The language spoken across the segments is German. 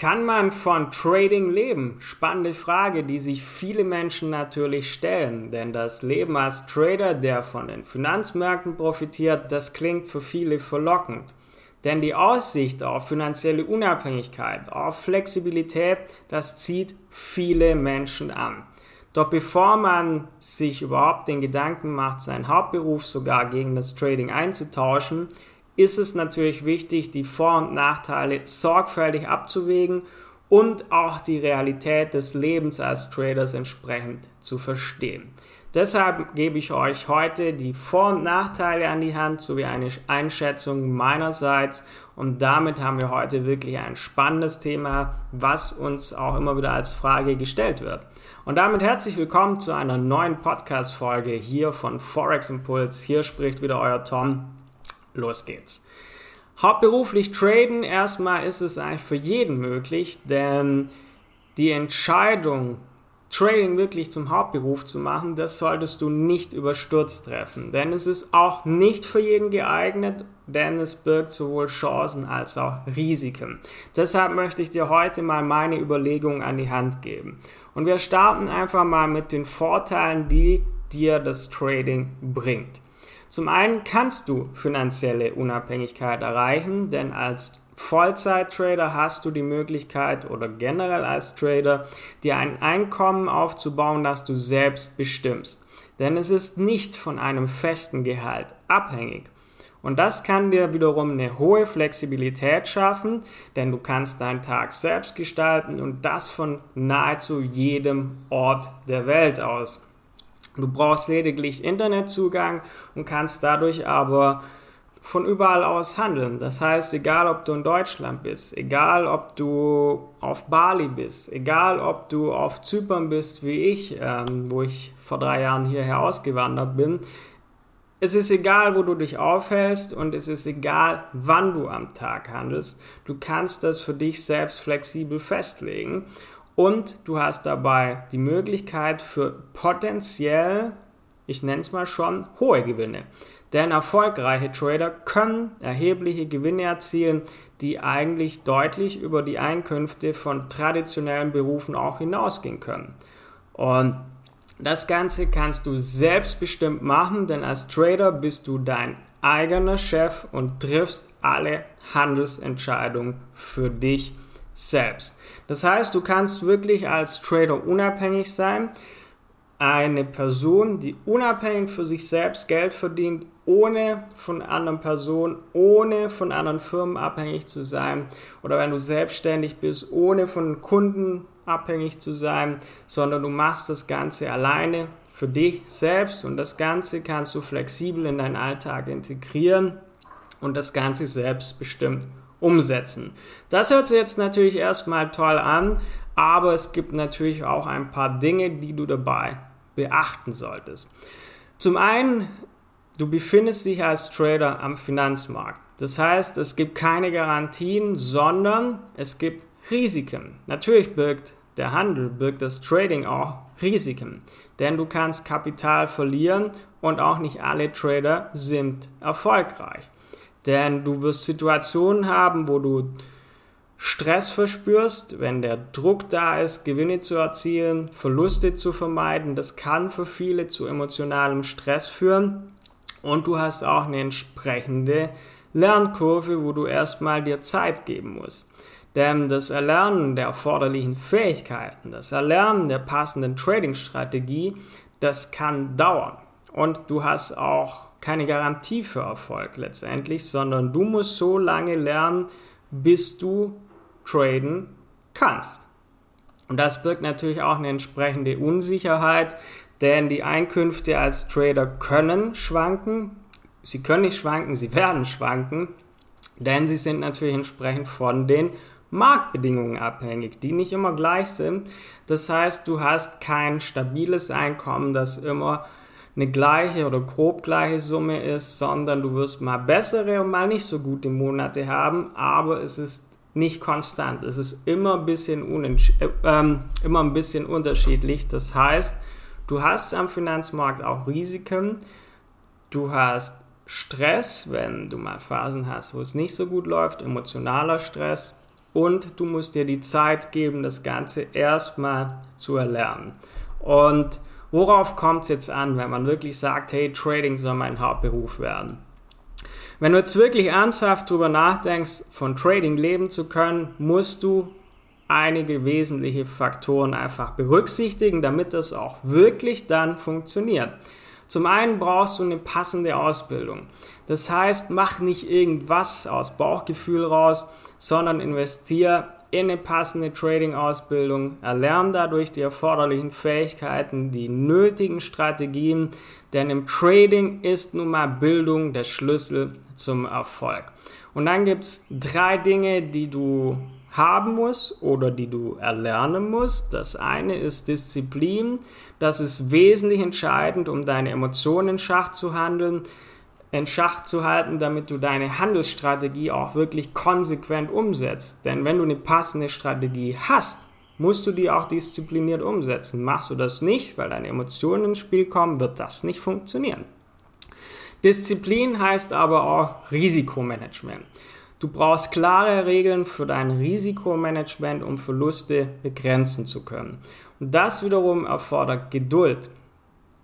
Kann man von Trading leben? Spannende Frage, die sich viele Menschen natürlich stellen. Denn das Leben als Trader, der von den Finanzmärkten profitiert, das klingt für viele verlockend. Denn die Aussicht auf finanzielle Unabhängigkeit, auf Flexibilität, das zieht viele Menschen an. Doch bevor man sich überhaupt den Gedanken macht, seinen Hauptberuf sogar gegen das Trading einzutauschen, ist es natürlich wichtig, die Vor- und Nachteile sorgfältig abzuwägen und auch die Realität des Lebens als Traders entsprechend zu verstehen. Deshalb gebe ich euch heute die Vor- und Nachteile an die Hand sowie eine Einschätzung meinerseits und damit haben wir heute wirklich ein spannendes Thema, was uns auch immer wieder als Frage gestellt wird. Und damit herzlich willkommen zu einer neuen Podcast-Folge hier von Forex Impuls. Hier spricht wieder euer Tom los geht's. Hauptberuflich traden, erstmal ist es eigentlich für jeden möglich, denn die Entscheidung, Trading wirklich zum Hauptberuf zu machen, das solltest du nicht überstürzt treffen. Denn es ist auch nicht für jeden geeignet, denn es birgt sowohl Chancen als auch Risiken. Deshalb möchte ich dir heute mal meine Überlegungen an die Hand geben. Und wir starten einfach mal mit den Vorteilen, die dir das Trading bringt. Zum einen kannst du finanzielle Unabhängigkeit erreichen, denn als Vollzeit-Trader hast du die Möglichkeit oder generell als Trader dir ein Einkommen aufzubauen, das du selbst bestimmst. Denn es ist nicht von einem festen Gehalt abhängig. Und das kann dir wiederum eine hohe Flexibilität schaffen, denn du kannst deinen Tag selbst gestalten und das von nahezu jedem Ort der Welt aus. Du brauchst lediglich Internetzugang und kannst dadurch aber von überall aus handeln. Das heißt, egal ob du in Deutschland bist, egal ob du auf Bali bist, egal ob du auf Zypern bist wie ich, ähm, wo ich vor drei Jahren hierher ausgewandert bin, es ist egal, wo du dich aufhältst und es ist egal, wann du am Tag handelst. Du kannst das für dich selbst flexibel festlegen und du hast dabei die Möglichkeit für potenziell, ich nenne es mal schon, hohe Gewinne. Denn erfolgreiche Trader können erhebliche Gewinne erzielen, die eigentlich deutlich über die Einkünfte von traditionellen Berufen auch hinausgehen können. Und das Ganze kannst du selbstbestimmt machen, denn als Trader bist du dein eigener Chef und triffst alle Handelsentscheidungen für dich selbst. Das heißt, du kannst wirklich als Trader unabhängig sein. Eine Person, die unabhängig für sich selbst Geld verdient, ohne von anderen Personen, ohne von anderen Firmen abhängig zu sein. Oder wenn du selbstständig bist, ohne von Kunden abhängig zu sein, sondern du machst das Ganze alleine für dich selbst und das Ganze kannst du flexibel in deinen Alltag integrieren und das Ganze selbstbestimmt umsetzen. Das hört sich jetzt natürlich erstmal toll an, aber es gibt natürlich auch ein paar Dinge, die du dabei beachten solltest. Zum einen, du befindest dich als Trader am Finanzmarkt. Das heißt, es gibt keine Garantien, sondern es gibt Risiken. Natürlich birgt der Handel, birgt das Trading auch Risiken, denn du kannst Kapital verlieren und auch nicht alle Trader sind erfolgreich. Denn du wirst Situationen haben, wo du Stress verspürst, wenn der Druck da ist, Gewinne zu erzielen, Verluste zu vermeiden. Das kann für viele zu emotionalem Stress führen. Und du hast auch eine entsprechende Lernkurve, wo du erstmal dir Zeit geben musst. Denn das Erlernen der erforderlichen Fähigkeiten, das Erlernen der passenden Trading-Strategie, das kann dauern. Und du hast auch keine Garantie für Erfolg letztendlich, sondern du musst so lange lernen, bis du traden kannst. Und das birgt natürlich auch eine entsprechende Unsicherheit, denn die Einkünfte als Trader können schwanken. Sie können nicht schwanken, sie werden schwanken, denn sie sind natürlich entsprechend von den Marktbedingungen abhängig, die nicht immer gleich sind. Das heißt, du hast kein stabiles Einkommen, das immer eine gleiche oder grob gleiche Summe ist, sondern du wirst mal bessere und mal nicht so gute Monate haben, aber es ist nicht konstant. Es ist immer ein bisschen, äh, ähm, immer ein bisschen unterschiedlich. Das heißt, du hast am Finanzmarkt auch Risiken, du hast Stress, wenn du mal Phasen hast, wo es nicht so gut läuft, emotionaler Stress und du musst dir die Zeit geben, das Ganze erstmal zu erlernen. Und worauf kommt es jetzt an, wenn man wirklich sagt, hey, Trading soll mein Hauptberuf werden? Wenn du jetzt wirklich ernsthaft darüber nachdenkst, von Trading leben zu können, musst du einige wesentliche Faktoren einfach berücksichtigen, damit das auch wirklich dann funktioniert. Zum einen brauchst du eine passende Ausbildung. Das heißt, mach nicht irgendwas aus Bauchgefühl raus, sondern investiere in eine passende Trading-Ausbildung, erlerne dadurch die erforderlichen Fähigkeiten, die nötigen Strategien, denn im Trading ist nun mal Bildung der Schlüssel zum Erfolg. Und dann gibt es drei Dinge, die du haben musst oder die du erlernen musst. Das eine ist Disziplin. Das ist wesentlich entscheidend, um deine Emotionen in Schach zu handeln, in Schach zu halten, damit du deine Handelsstrategie auch wirklich konsequent umsetzt. Denn wenn du eine passende Strategie hast, musst du die auch diszipliniert umsetzen. Machst du das nicht, weil deine Emotionen ins Spiel kommen, wird das nicht funktionieren. Disziplin heißt aber auch Risikomanagement. Du brauchst klare Regeln für dein Risikomanagement, um Verluste begrenzen zu können. Und das wiederum erfordert Geduld.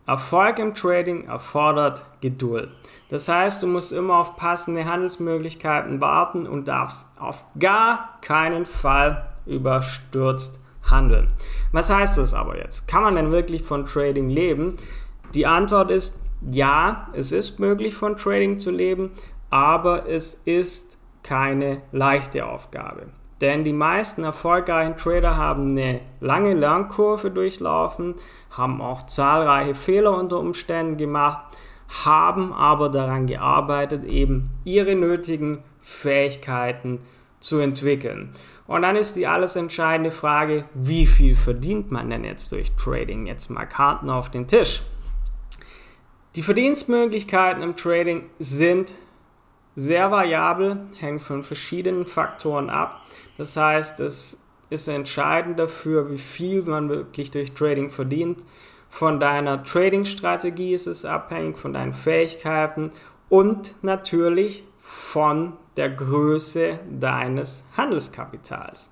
Erfolg im Trading erfordert Geduld. Das heißt, du musst immer auf passende Handelsmöglichkeiten warten und darfst auf gar keinen Fall überstürzt handeln. Was heißt das aber jetzt? Kann man denn wirklich von Trading leben? Die Antwort ist ja, es ist möglich von Trading zu leben, aber es ist keine leichte Aufgabe. Denn die meisten erfolgreichen Trader haben eine lange Lernkurve durchlaufen, haben auch zahlreiche Fehler unter Umständen gemacht, haben aber daran gearbeitet, eben ihre nötigen Fähigkeiten zu entwickeln. Und dann ist die alles entscheidende Frage, wie viel verdient man denn jetzt durch Trading? Jetzt mal Karten auf den Tisch. Die Verdienstmöglichkeiten im Trading sind sehr variabel, hängt von verschiedenen Faktoren ab. Das heißt, es ist entscheidend dafür, wie viel man wirklich durch Trading verdient. Von deiner Trading-Strategie ist es abhängig, von deinen Fähigkeiten und natürlich von der Größe deines Handelskapitals.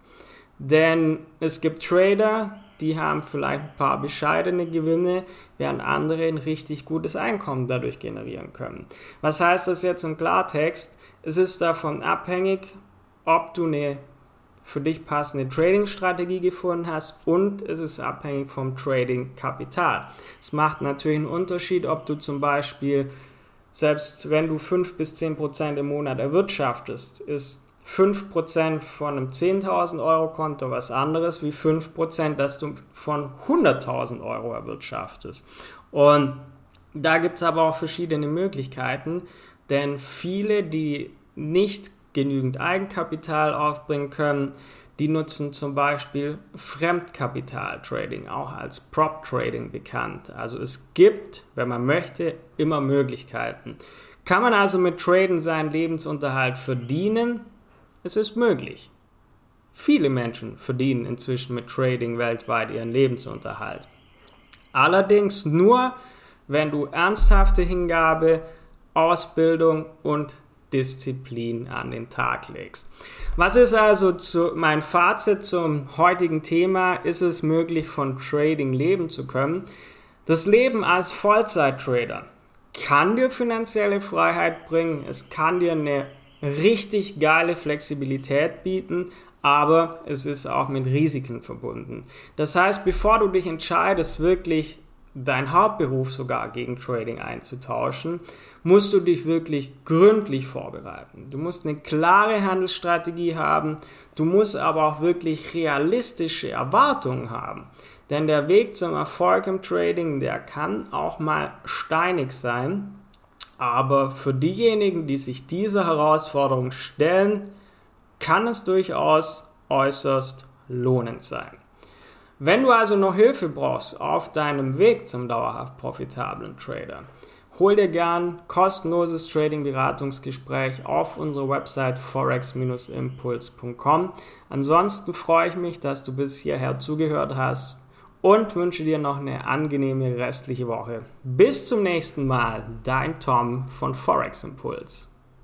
Denn es gibt Trader, die haben vielleicht ein paar bescheidene Gewinne, während andere ein richtig gutes Einkommen dadurch generieren können. Was heißt das jetzt im Klartext? Es ist davon abhängig, ob du eine für dich passende Trading-Strategie gefunden hast und es ist abhängig vom Trading-Kapital. Es macht natürlich einen Unterschied, ob du zum Beispiel, selbst wenn du 5 bis 10 Prozent im Monat erwirtschaftest, ist 5% von einem 10.000 Euro Konto was anderes wie 5%, dass du von 100.000 Euro erwirtschaftest. Und da gibt es aber auch verschiedene Möglichkeiten, denn viele, die nicht genügend Eigenkapital aufbringen können, die nutzen zum Beispiel Fremdkapital-Trading, auch als Prop-Trading bekannt. Also es gibt, wenn man möchte, immer Möglichkeiten. Kann man also mit Traden seinen Lebensunterhalt verdienen? Es ist möglich. Viele Menschen verdienen inzwischen mit Trading weltweit ihren Lebensunterhalt. Allerdings nur, wenn du ernsthafte Hingabe, Ausbildung und Disziplin an den Tag legst. Was ist also zu, mein Fazit zum heutigen Thema? Ist es möglich, von Trading leben zu können? Das Leben als Vollzeit-Trader kann dir finanzielle Freiheit bringen. Es kann dir eine richtig geile Flexibilität bieten, aber es ist auch mit Risiken verbunden. Das heißt, bevor du dich entscheidest, wirklich dein Hauptberuf sogar gegen Trading einzutauschen, musst du dich wirklich gründlich vorbereiten. Du musst eine klare Handelsstrategie haben, du musst aber auch wirklich realistische Erwartungen haben. Denn der Weg zum Erfolg im Trading, der kann auch mal steinig sein. Aber für diejenigen, die sich dieser Herausforderung stellen, kann es durchaus äußerst lohnend sein. Wenn du also noch Hilfe brauchst auf deinem Weg zum dauerhaft profitablen Trader, hol dir gern kostenloses Trading-Beratungsgespräch auf unserer Website forex-impuls.com. Ansonsten freue ich mich, dass du bis hierher zugehört hast und wünsche dir noch eine angenehme restliche Woche. Bis zum nächsten Mal, dein Tom von Forex Impuls.